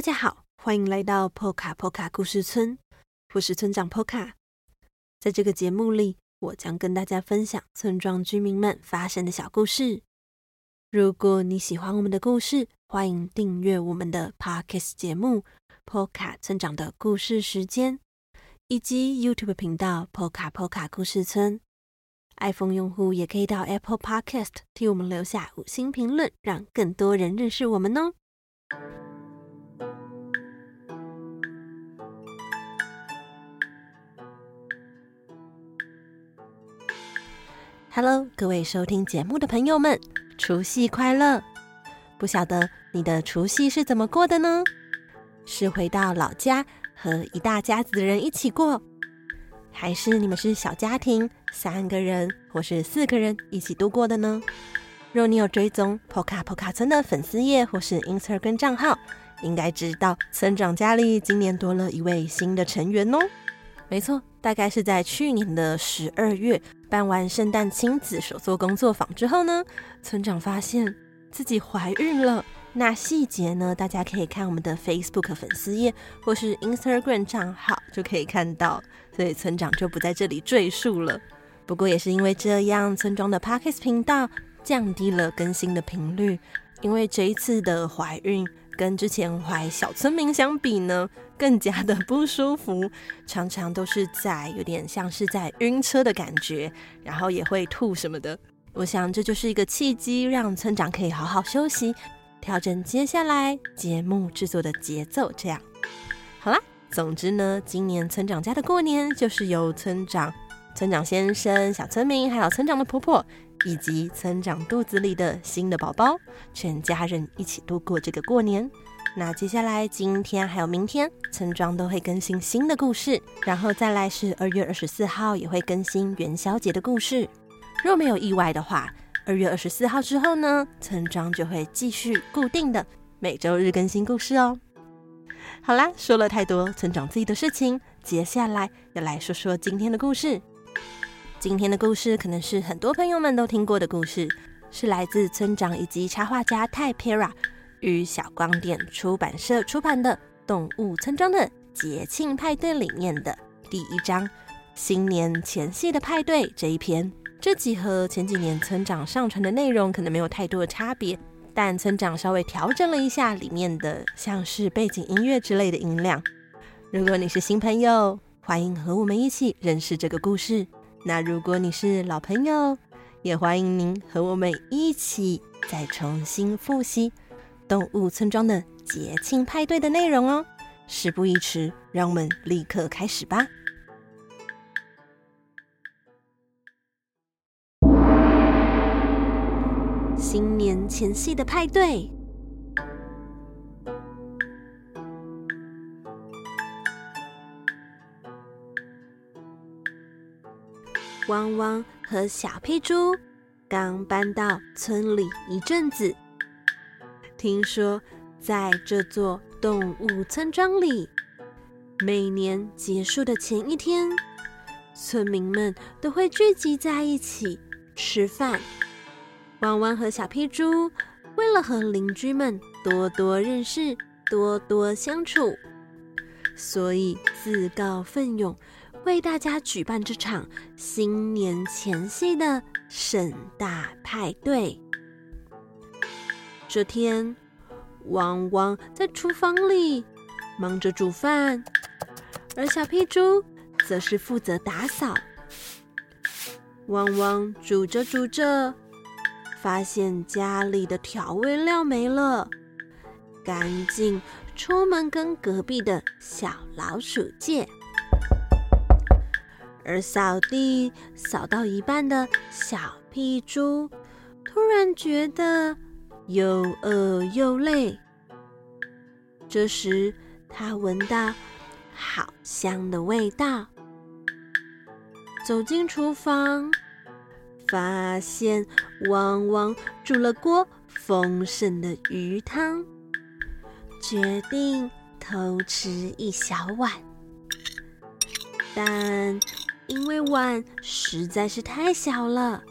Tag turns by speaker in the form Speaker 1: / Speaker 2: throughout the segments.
Speaker 1: 大家好，欢迎来到波卡波卡故事村，我是村长波卡。在这个节目里，我将跟大家分享村庄居民们发生的小故事。如果你喜欢我们的故事，欢迎订阅我们的 Podcast 节目《波卡村长的故事时间》，以及 YouTube 频道波卡波卡故事村。iPhone 用户也可以到 Apple Podcast 替我们留下五星评论，让更多人认识我们哦。Hello，各位收听节目的朋友们，除夕快乐！不晓得你的除夕是怎么过的呢？是回到老家和一大家子的人一起过，还是你们是小家庭，三个人或是四个人一起度过的呢？若你有追踪波卡波卡村的粉丝页或是 Instagram 账号，应该知道村长家里今年多了一位新的成员哦。没错，大概是在去年的十二月办完圣诞亲子手作工作坊之后呢，村长发现自己怀孕了。那细节呢，大家可以看我们的 Facebook 粉丝页或是 Instagram 账号就可以看到，所以村长就不在这里赘述了。不过也是因为这样，村庄的 Podcast 频道降低了更新的频率，因为这一次的怀孕。跟之前怀小村民相比呢，更加的不舒服，常常都是在有点像是在晕车的感觉，然后也会吐什么的。我想这就是一个契机，让村长可以好好休息，调整接下来节目制作的节奏。这样，好啦，总之呢，今年村长家的过年就是由村长、村长先生、小村民，还有村长的婆婆。以及村长肚子里的新的宝宝，全家人一起度过这个过年。那接下来今天还有明天，村庄都会更新新的故事，然后再来是二月二十四号也会更新元宵节的故事。若没有意外的话，二月二十四号之后呢，村庄就会继续固定的每周日更新故事哦。好啦，说了太多村长自己的事情，接下来要来说说今天的故事。今天的故事可能是很多朋友们都听过的故事，是来自村长以及插画家泰皮拉与小光点出版社出版的《动物村庄的节庆派对》里面的第一章“新年前夕的派对”这一篇。这集和前几年村长上传的内容可能没有太多的差别，但村长稍微调整了一下里面的像是背景音乐之类的音量。如果你是新朋友，欢迎和我们一起认识这个故事。那如果你是老朋友，也欢迎您和我们一起再重新复习动物村庄的节庆派对的内容哦。事不宜迟，让我们立刻开始吧。新年前夕的派对。汪汪和小屁猪刚搬到村里一阵子，听说在这座动物村庄里，每年结束的前一天，村民们都会聚集在一起吃饭。汪汪和小屁猪为了和邻居们多多认识、多多相处，所以自告奋勇。为大家举办这场新年前夕的盛大派对。这天，汪汪在厨房里忙着煮饭，而小屁猪则是负责打扫。
Speaker 2: 汪汪煮着煮着，发现家里的调味料没了，赶紧出门跟隔壁的小老鼠借。而扫地扫到一半的小屁猪，突然觉得又饿又累。这时，他闻到好香的味道，走进厨房，发现汪汪煮了锅丰盛的鱼汤，决定偷吃一小碗，但因为碗实在是太小了，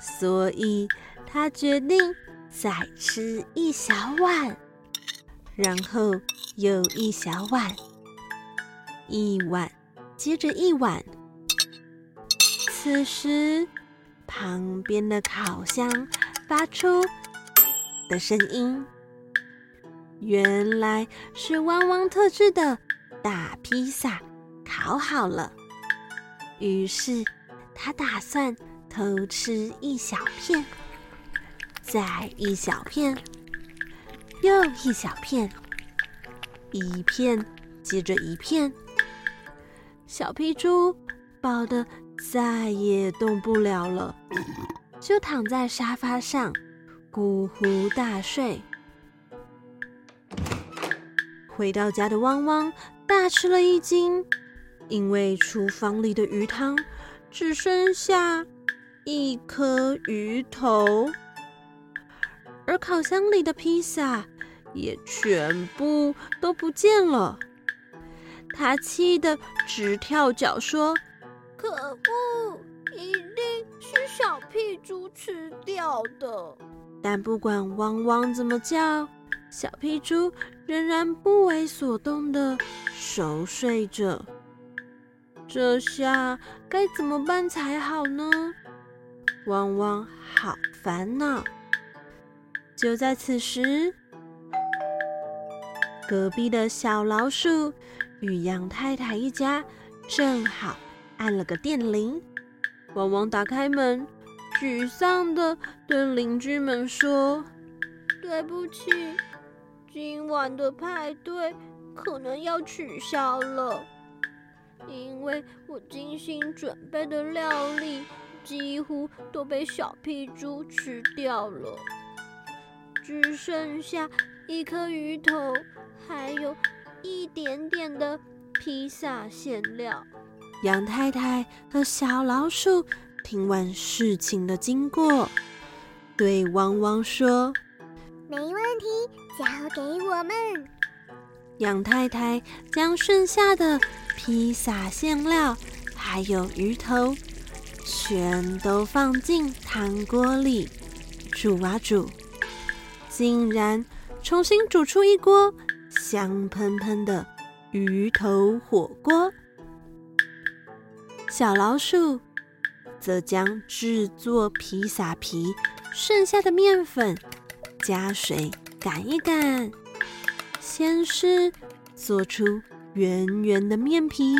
Speaker 2: 所以他决定再吃一小碗，然后又一小碗，一碗接着一碗。此时，旁边的烤箱发出的声音，原来是汪汪特制的大披萨烤好了。于是，他打算偷吃一小片，再一小片，又一小片，一片接着一片。小皮猪饱得再也动不了了，就躺在沙发上呼呼大睡。回到家的汪汪大吃了一惊。因为厨房里的鱼汤只剩下一颗鱼头，而烤箱里的披萨也全部都不见了。他气得直跳脚，说：“
Speaker 3: 可恶，一定是小屁猪吃掉的！”
Speaker 2: 但不管汪汪怎么叫，小屁猪仍然不为所动地熟睡着。这下该怎么办才好呢？汪汪好烦恼。就在此时，隔壁的小老鼠与杨太太一家正好按了个电铃。汪汪打开门，沮丧地对邻居们说：“
Speaker 3: 对不起，今晚的派对可能要取消了。”因为我精心准备的料理几乎都被小屁猪吃掉了，只剩下一颗鱼头，还有一点点的披萨馅料。
Speaker 2: 杨太太和小老鼠听完事情的经过，对汪汪说：“
Speaker 4: 没问题，交给我们。”
Speaker 2: 杨太太将剩下的披萨馅料还有鱼头，全都放进汤锅里煮啊煮，竟然重新煮出一锅香喷喷的鱼头火锅。小老鼠则将制作披萨皮剩下的面粉加水擀一擀，先是做出。圆圆的面皮，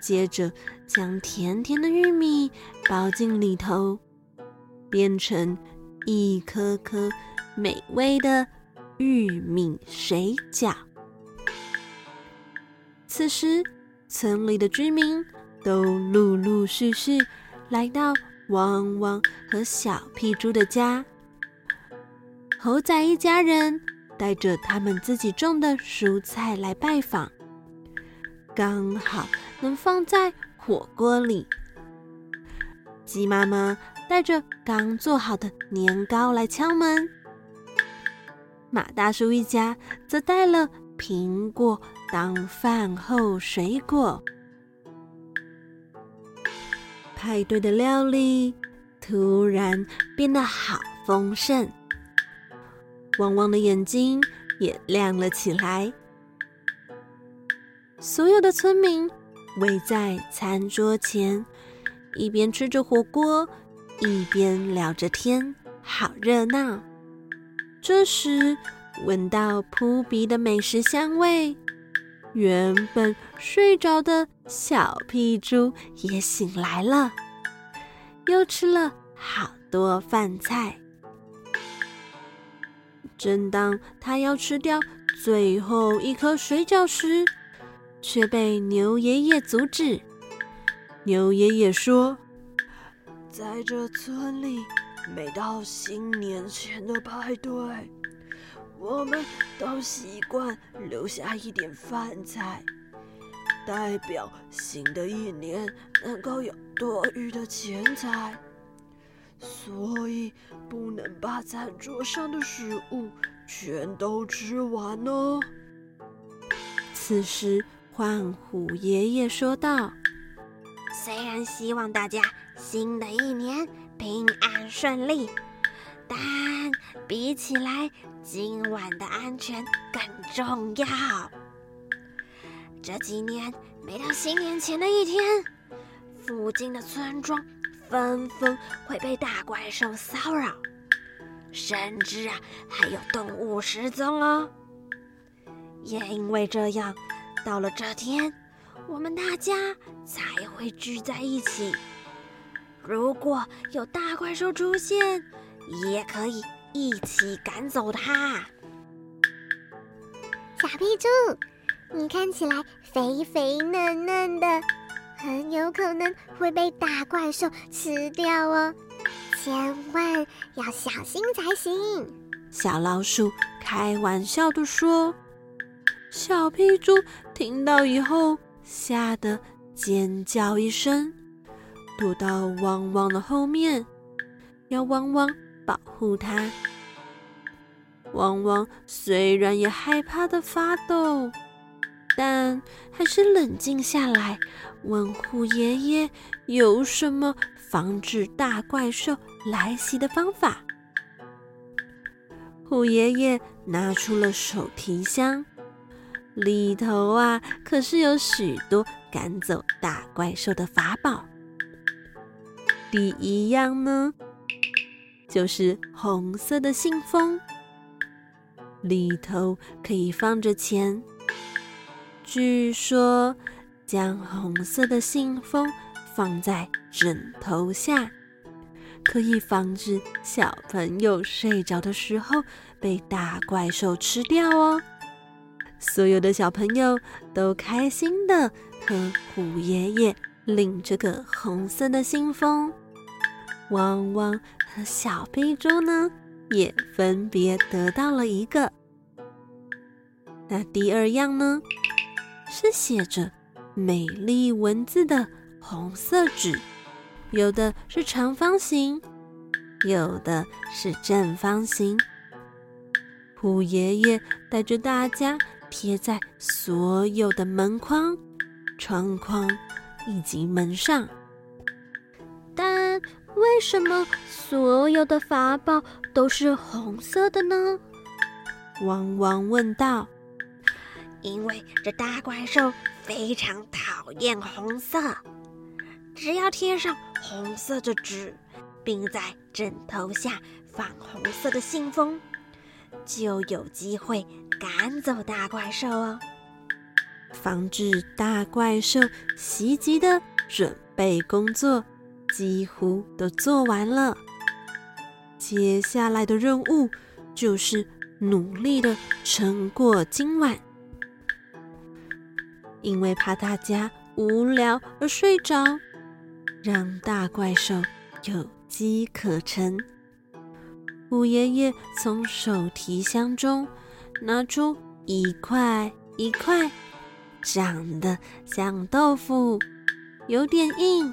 Speaker 2: 接着将甜甜的玉米包进里头，变成一颗颗美味的玉米水饺。此时，村里的居民都陆陆续续来到汪汪和小屁猪的家。猴仔一家人，带着他们自己种的蔬菜来拜访，刚好能放在火锅里。鸡妈妈带着刚做好的年糕来敲门，马大叔一家则带了苹果当饭后水果。派对的料理突然变得好丰盛。汪汪的眼睛也亮了起来。所有的村民围在餐桌前，一边吃着火锅，一边聊着天，好热闹。这时，闻到扑鼻的美食香味，原本睡着的小屁猪也醒来了。又吃了好多饭菜。正当他要吃掉最后一颗水饺时，却被牛爷爷阻止。牛爷爷说：“
Speaker 5: 在这村里，每到新年前的派对，我们都习惯留下一点饭菜，代表新的一年能够有多余的钱财。所以不能把餐桌上的食物全都吃完哦。”
Speaker 2: 此时，獾虎爷爷说道。
Speaker 4: 虽然希望大家新的一年平安顺利，但比起来，今晚的安全更重要。这几年，每到新年前的一天，附近的村庄纷纷会被大怪兽骚扰，甚至啊，还有动物失踪哦。也因为这样，到了这天。我们大家才会聚在一起。如果有大怪兽出现，也可以一起赶走它。
Speaker 3: 小屁猪，你看起来肥肥嫩嫩的，很有可能会被大怪兽吃掉哦，千万要小心才行。
Speaker 2: 小老鼠开玩笑地说。小屁猪听到以后。吓得尖叫一声，躲到汪汪的后面，要汪汪保护它。汪汪虽然也害怕的发抖，但还是冷静下来，问虎爷爷有什么防止大怪兽来袭的方法。虎爷爷拿出了手提箱。里头啊，可是有许多赶走大怪兽的法宝。第一样呢，就是红色的信封，里头可以放着钱。据说，将红色的信封放在枕头下，可以防止小朋友睡着的时候被大怪兽吃掉哦。所有的小朋友都开心的和虎爷爷领这个红色的信封，汪汪和小屁猪呢也分别得到了一个。那第二样呢，是写着美丽文字的红色纸，有的是长方形，有的是正方形。虎爷爷带着大家。贴在所有的门框、窗框以及门上。
Speaker 3: 但为什么所有的法宝都是红色的呢？
Speaker 2: 汪汪问道。
Speaker 4: 因为这大怪兽非常讨厌红色，只要贴上红色的纸，并在枕头下放红色的信封，就有机会赶走大怪兽哦！
Speaker 2: 防止大怪兽袭击的准备工作几乎都做完了，接下来的任务就是努力的撑过今晚。因为怕大家无聊而睡着，让大怪兽有机可乘。虎爷爷从手提箱中拿出一块一块长得像豆腐、有点硬、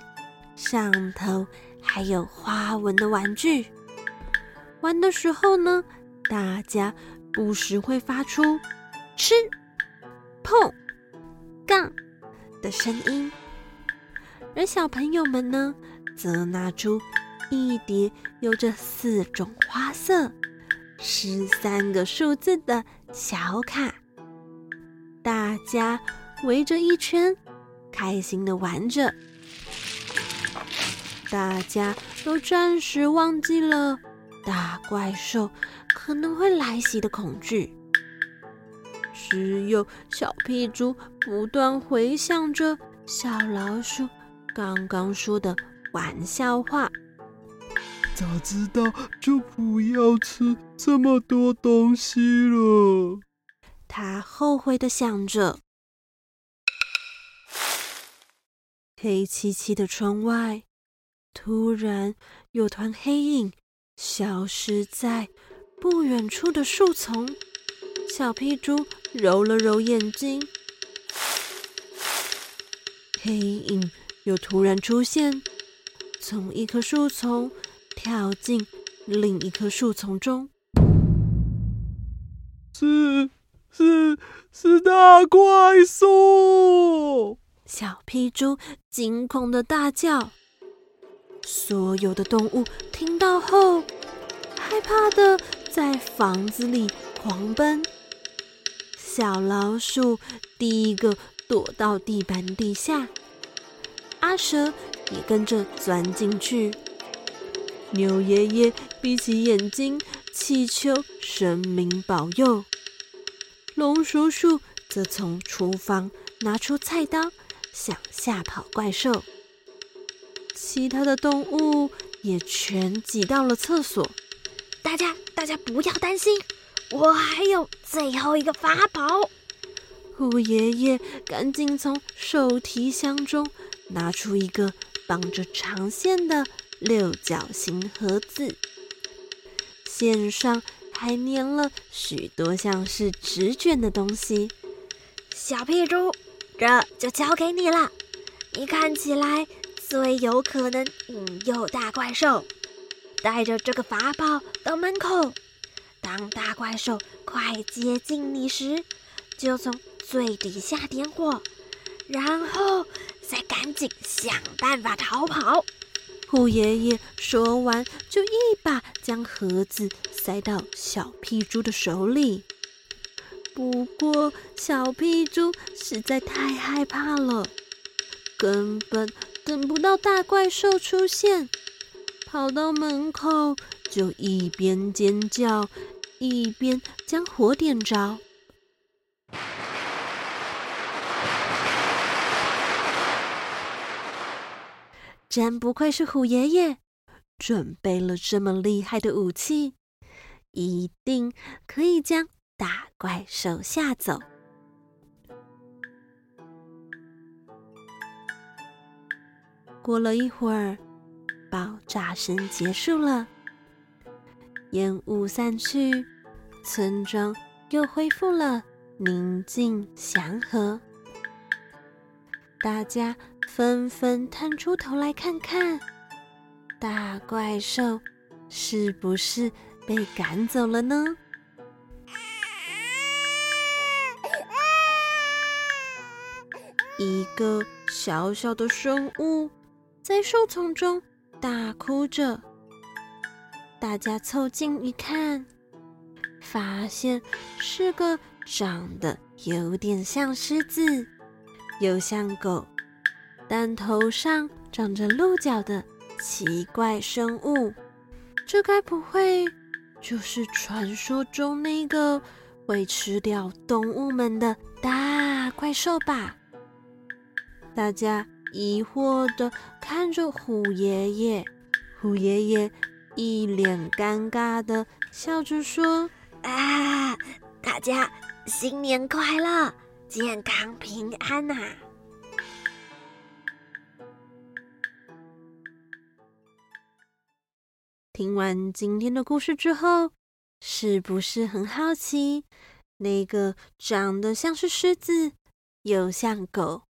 Speaker 2: 上头还有花纹的玩具。玩的时候呢，大家不时会发出“吃、碰、”的声音，而小朋友们呢，则拿出。一叠有着四种花色、十三个数字的小卡，大家围着一圈，开心的玩着。大家都暂时忘记了大怪兽可能会来袭的恐惧，只有小屁猪不断回想着小老鼠刚刚说的玩笑话。
Speaker 6: 早知道就不要吃这么多东西了。
Speaker 2: 他后悔的想着。黑漆漆的窗外，突然有团黑影消失在不远处的树丛。小屁猪揉了揉眼睛，黑影又突然出现，从一棵树丛跳进另一棵树丛中。
Speaker 6: 是是是大怪兽！
Speaker 2: 小屁猪惊恐的大叫，所有的动物听到后，害怕的在房子里狂奔。小老鼠第一个躲到地板底下，阿蛇也跟着钻进去。牛爷爷闭起眼睛，祈求神明保佑。龙叔叔则从厨房拿出菜刀。想吓跑怪兽，其他的动物也全挤到了厕所。
Speaker 4: 大家，大家不要担心，我还有最后一个法宝。
Speaker 2: 虎爷爷赶紧从手提箱中拿出一个绑着长线的六角形盒子，线上还粘了许多像是纸卷的东西。
Speaker 4: 小屁猪。这就交给你了，你看起来最有可能引诱大怪兽。带着这个法宝到门口，当大怪兽快接近你时，就从最底下点火，然后再赶紧想办法逃跑。
Speaker 2: 虎爷爷说完，就一把将盒子塞到小屁猪的手里。不过，小屁猪实在太害怕了，根本等不到大怪兽出现，跑到门口就一边尖叫，一边将火点着。真不愧是虎爷爷，准备了这么厉害的武器，一定可以将。大怪兽吓走。过了一会儿，爆炸声结束了，烟雾散去，村庄又恢复了宁静祥和。大家纷纷探出头来看看，大怪兽是不是被赶走了呢？一个小小的生物在树丛中大哭着，大家凑近一看，发现是个长得有点像狮子，又像狗，但头上长着鹿角的奇怪生物。这该不会就是传说中那个会吃掉动物们的大怪兽吧？大家疑惑地看着虎爷爷，虎爷爷一脸尴尬的笑着说：“
Speaker 4: 啊，大家新年快乐，健康平安呐！”
Speaker 2: 听完今天的故事之后，是不是很好奇，那个长得像是狮子，又像狗，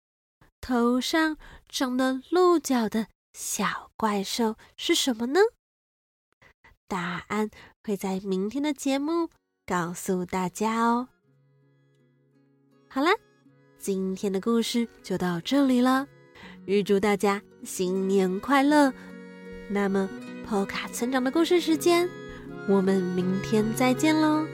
Speaker 2: 头上长了鹿角的小怪兽是什么呢？答案会在明天的节目告诉大家哦。好啦，今天的故事就到这里了，预祝大家新年快乐！那么，波卡村长的故事时间，我们明天再见喽。